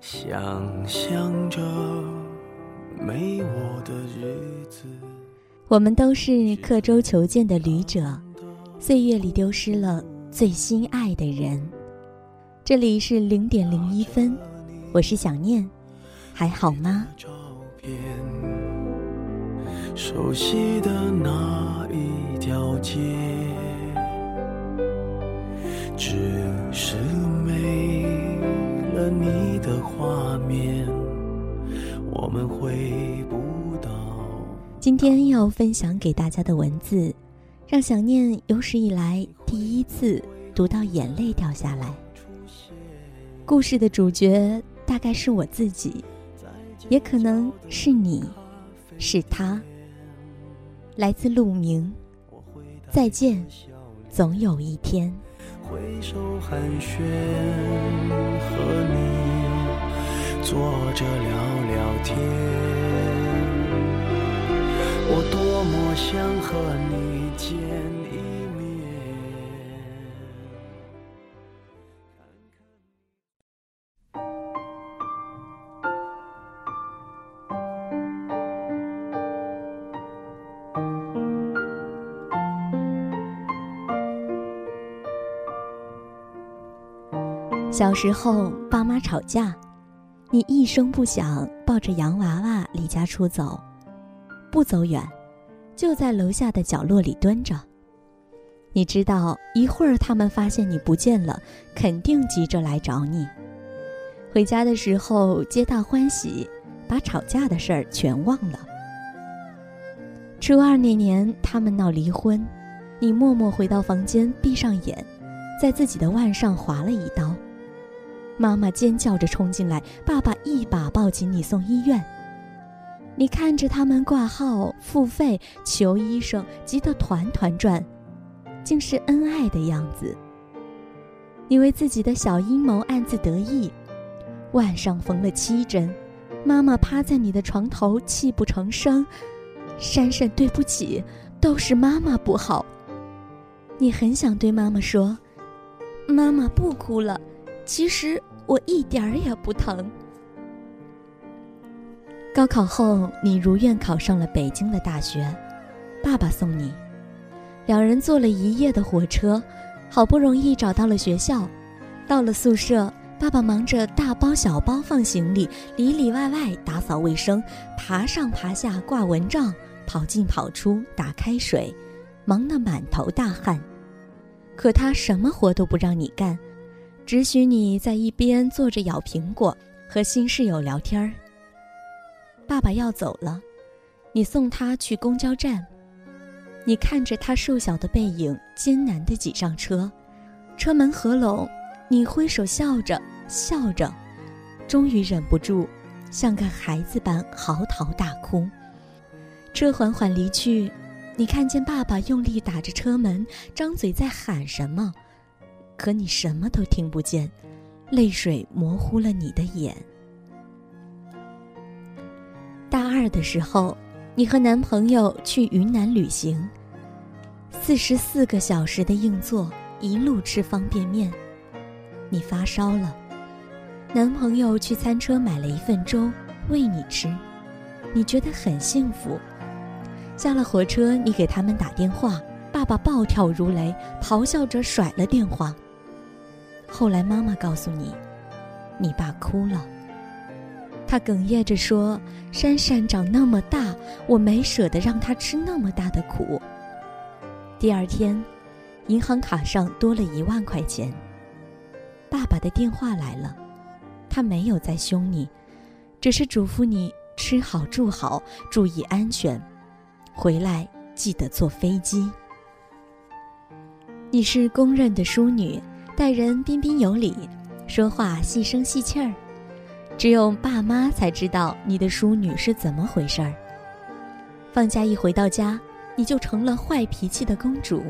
想象着没我的日子。我们都是刻舟求剑的旅者，岁月里丢失了最心爱的人。这里是零点零一分，我是想念，还好吗？熟悉的那一条街，只是没。了你的画面，我们回不到。今天要分享给大家的文字，让想念有史以来第一次读到眼泪掉下来。故事的主角大概是我自己，也可能是你，是他。来自鹿鸣，再见，总有一天。挥手寒暄，和你坐着聊聊天。我多么想和你小时候，爸妈吵架，你一声不响抱着洋娃娃离家出走，不走远，就在楼下的角落里蹲着。你知道，一会儿他们发现你不见了，肯定急着来找你。回家的时候，皆大欢喜，把吵架的事儿全忘了。初二那年，他们闹离婚，你默默回到房间，闭上眼，在自己的腕上划了一刀。妈妈尖叫着冲进来，爸爸一把抱紧你送医院。你看着他们挂号、付费、求医生，急得团团转，竟是恩爱的样子。你为自己的小阴谋暗自得意，腕上缝了七针。妈妈趴在你的床头泣不成声：“珊珊，对不起，都是妈妈不好。”你很想对妈妈说：“妈妈不哭了。”其实我一点儿也不疼。高考后，你如愿考上了北京的大学，爸爸送你，两人坐了一夜的火车，好不容易找到了学校，到了宿舍，爸爸忙着大包小包放行李，里里外外打扫卫生，爬上爬下挂蚊帐，跑进跑出打开水，忙得满头大汗，可他什么活都不让你干。只许你在一边坐着咬苹果，和新室友聊天儿。爸爸要走了，你送他去公交站。你看着他瘦小的背影，艰难地挤上车，车门合拢，你挥手笑着笑着，终于忍不住，像个孩子般嚎啕大哭。车缓缓离去，你看见爸爸用力打着车门，张嘴在喊什么。可你什么都听不见，泪水模糊了你的眼。大二的时候，你和男朋友去云南旅行，四十四个小时的硬座，一路吃方便面，你发烧了，男朋友去餐车买了一份粥喂你吃，你觉得很幸福。下了火车，你给他们打电话，爸爸暴跳如雷，咆哮着甩了电话。后来妈妈告诉你，你爸哭了。他哽咽着说：“珊珊长那么大，我没舍得让她吃那么大的苦。”第二天，银行卡上多了一万块钱。爸爸的电话来了，他没有再凶你，只是嘱咐你吃好住好，注意安全。回来记得坐飞机。你是公认的淑女，待人彬彬有礼，说话细声细气儿。只有爸妈才知道你的淑女是怎么回事儿。放假一回到家，你就成了坏脾气的公主，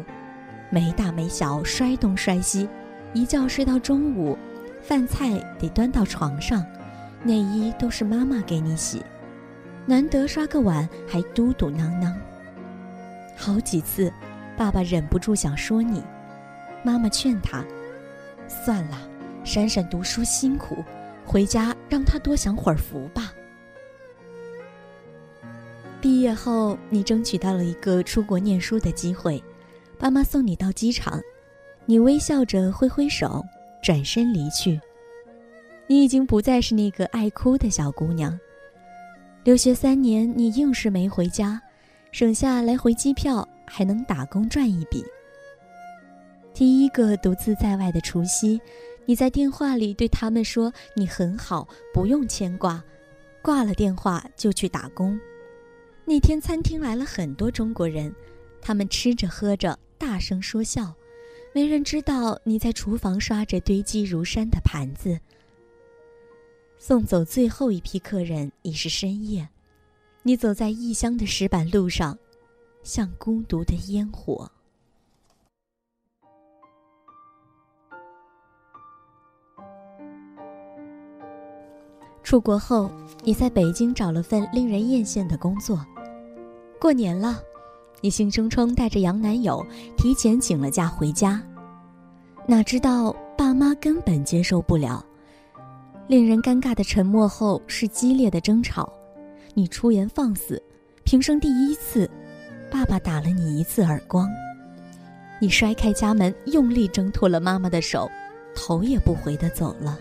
没大没小，摔东摔西，一觉睡到中午，饭菜得端到床上，内衣都是妈妈给你洗，难得刷个碗还嘟嘟囔囔。好几次，爸爸忍不住想说你，妈妈劝他，算了，闪闪读书辛苦。回家让他多享会儿福吧。毕业后，你争取到了一个出国念书的机会，爸妈送你到机场，你微笑着挥挥手，转身离去。你已经不再是那个爱哭的小姑娘。留学三年，你硬是没回家，省下来回机票，还能打工赚一笔。第一个独自在外的除夕。你在电话里对他们说：“你很好，不用牵挂。”挂了电话就去打工。那天餐厅来了很多中国人，他们吃着喝着，大声说笑，没人知道你在厨房刷着堆积如山的盘子。送走最后一批客人已是深夜，你走在异乡的石板路上，像孤独的烟火。出国后，你在北京找了份令人艳羡的工作。过年了，你兴冲冲带着洋男友提前请了假回家，哪知道爸妈根本接受不了。令人尴尬的沉默后是激烈的争吵，你出言放肆，平生第一次，爸爸打了你一次耳光。你摔开家门，用力挣脱了妈妈的手，头也不回地走了。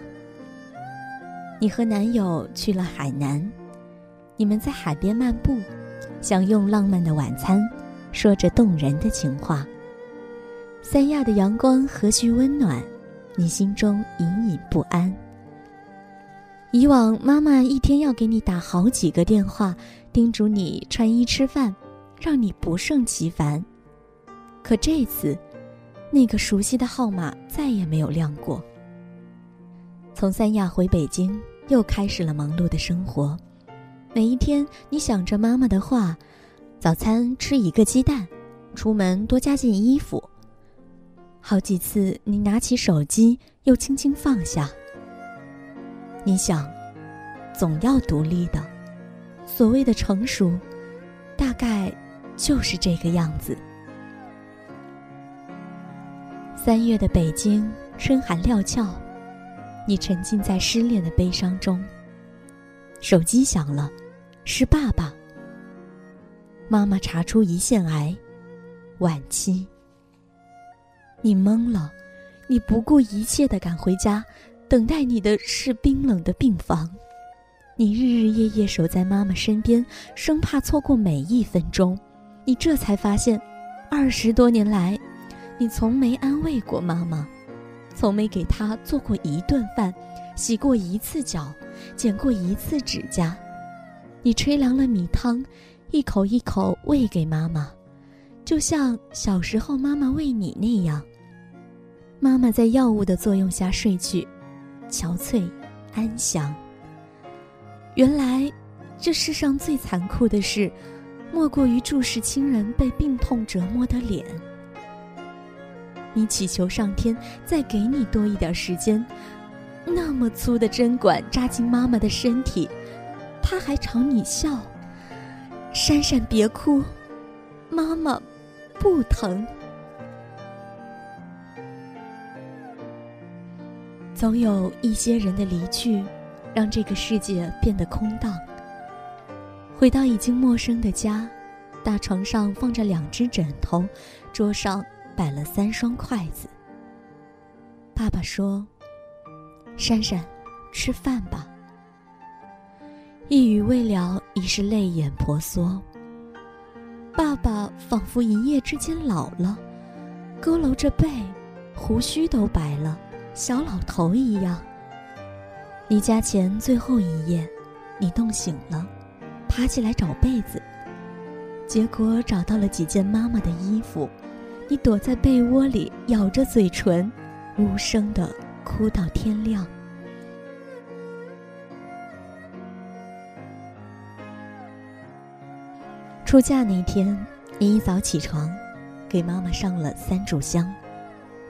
你和男友去了海南，你们在海边漫步，享用浪漫的晚餐，说着动人的情话。三亚的阳光和煦温暖，你心中隐隐不安。以往妈妈一天要给你打好几个电话，叮嘱你穿衣吃饭，让你不胜其烦。可这次，那个熟悉的号码再也没有亮过。从三亚回北京，又开始了忙碌的生活。每一天，你想着妈妈的话：早餐吃一个鸡蛋，出门多加件衣服。好几次，你拿起手机，又轻轻放下。你想，总要独立的。所谓的成熟，大概就是这个样子。三月的北京，春寒料峭。你沉浸在失恋的悲伤中。手机响了，是爸爸。妈妈查出胰腺癌，晚期。你懵了，你不顾一切的赶回家，等待你的是冰冷的病房。你日日夜夜守在妈妈身边，生怕错过每一分钟。你这才发现，二十多年来，你从没安慰过妈妈。从没给他做过一顿饭，洗过一次脚，剪过一次指甲。你吹凉了米汤，一口一口喂给妈妈，就像小时候妈妈喂你那样。妈妈在药物的作用下睡去，憔悴，安详。原来，这世上最残酷的事，莫过于注视亲人被病痛折磨的脸。你祈求上天再给你多一点时间，那么粗的针管扎进妈妈的身体，她还朝你笑。珊珊别哭，妈妈不疼。总有一些人的离去，让这个世界变得空荡。回到已经陌生的家，大床上放着两只枕头，桌上。摆了三双筷子。爸爸说：“珊珊，吃饭吧。”一语未了，已是泪眼婆娑。爸爸仿佛一夜之间老了，佝偻着背，胡须都白了，小老头一样。离家前最后一夜，你冻醒了，爬起来找被子，结果找到了几件妈妈的衣服，你躲在被窝里咬着嘴唇，无声的哭到天亮。出嫁那天，你一早起床，给妈妈上了三炷香，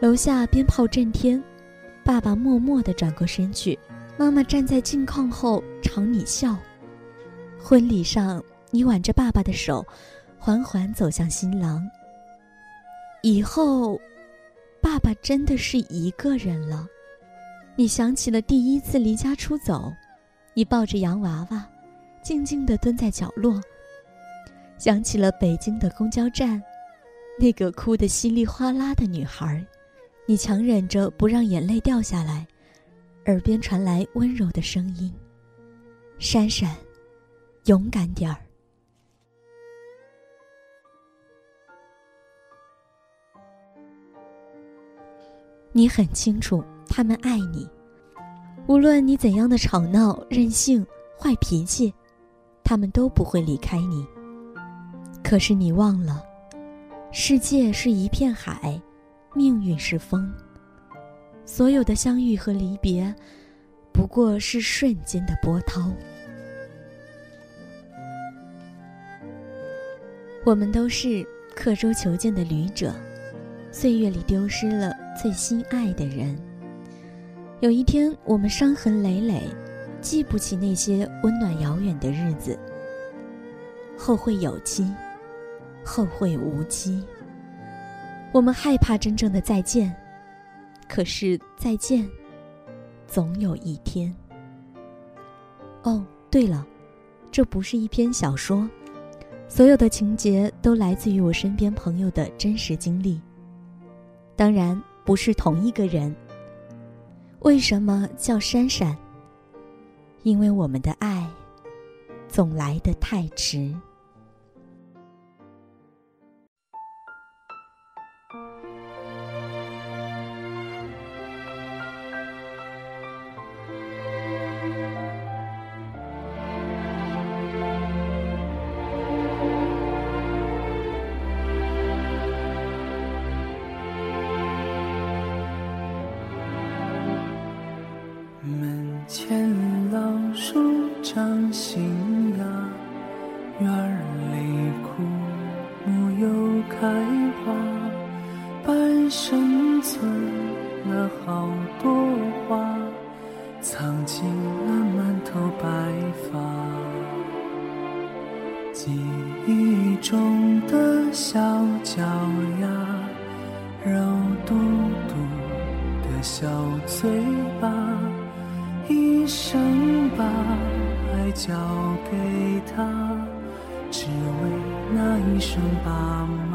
楼下鞭炮震天，爸爸默默地转过身去，妈妈站在镜框后朝你笑。婚礼上，你挽着爸爸的手，缓缓走向新郎。以后，爸爸真的是一个人了。你想起了第一次离家出走，你抱着洋娃娃，静静地蹲在角落。想起了北京的公交站，那个哭得稀里哗啦的女孩，你强忍着不让眼泪掉下来，耳边传来温柔的声音：“珊珊，勇敢点儿。”你很清楚他们爱你，无论你怎样的吵闹、任性、坏脾气，他们都不会离开你。可是你忘了，世界是一片海，命运是风。所有的相遇和离别，不过是瞬间的波涛。我们都是刻舟求剑的旅者，岁月里丢失了最心爱的人。有一天，我们伤痕累累，记不起那些温暖遥远的日子，后会有期。后会无期。我们害怕真正的再见，可是再见，总有一天。哦，对了，这不是一篇小说，所有的情节都来自于我身边朋友的真实经历。当然，不是同一个人。为什么叫珊珊？因为我们的爱，总来得太迟。存了好多花，藏进了满头白发记忆中的小脚丫，肉嘟嘟的小嘴巴，一生把爱交给他，只为那一声爸妈。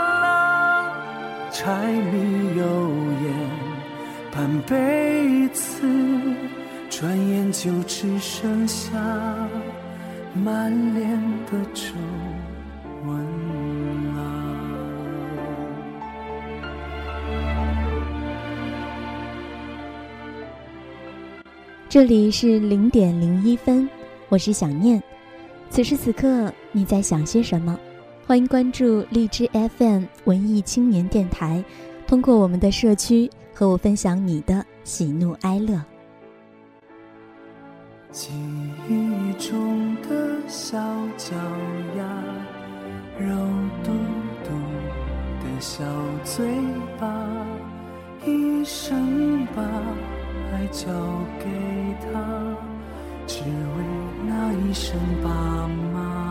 柴米油盐半辈子。转眼就只剩下满脸的皱纹了。这里是零点零一分，我是想念。此时此刻你在想些什么？欢迎关注荔枝 FM 文艺青年电台，通过我们的社区和我分享你的喜怒哀乐。记忆中的小脚丫，肉嘟嘟的小嘴巴，一生把爱交给他，只为那一声爸妈。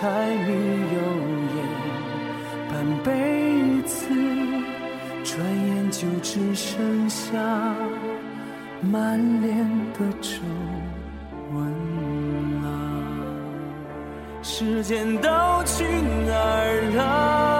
柴米油盐半辈子，转眼就只剩下。满脸的皱纹了，时间都去哪儿了？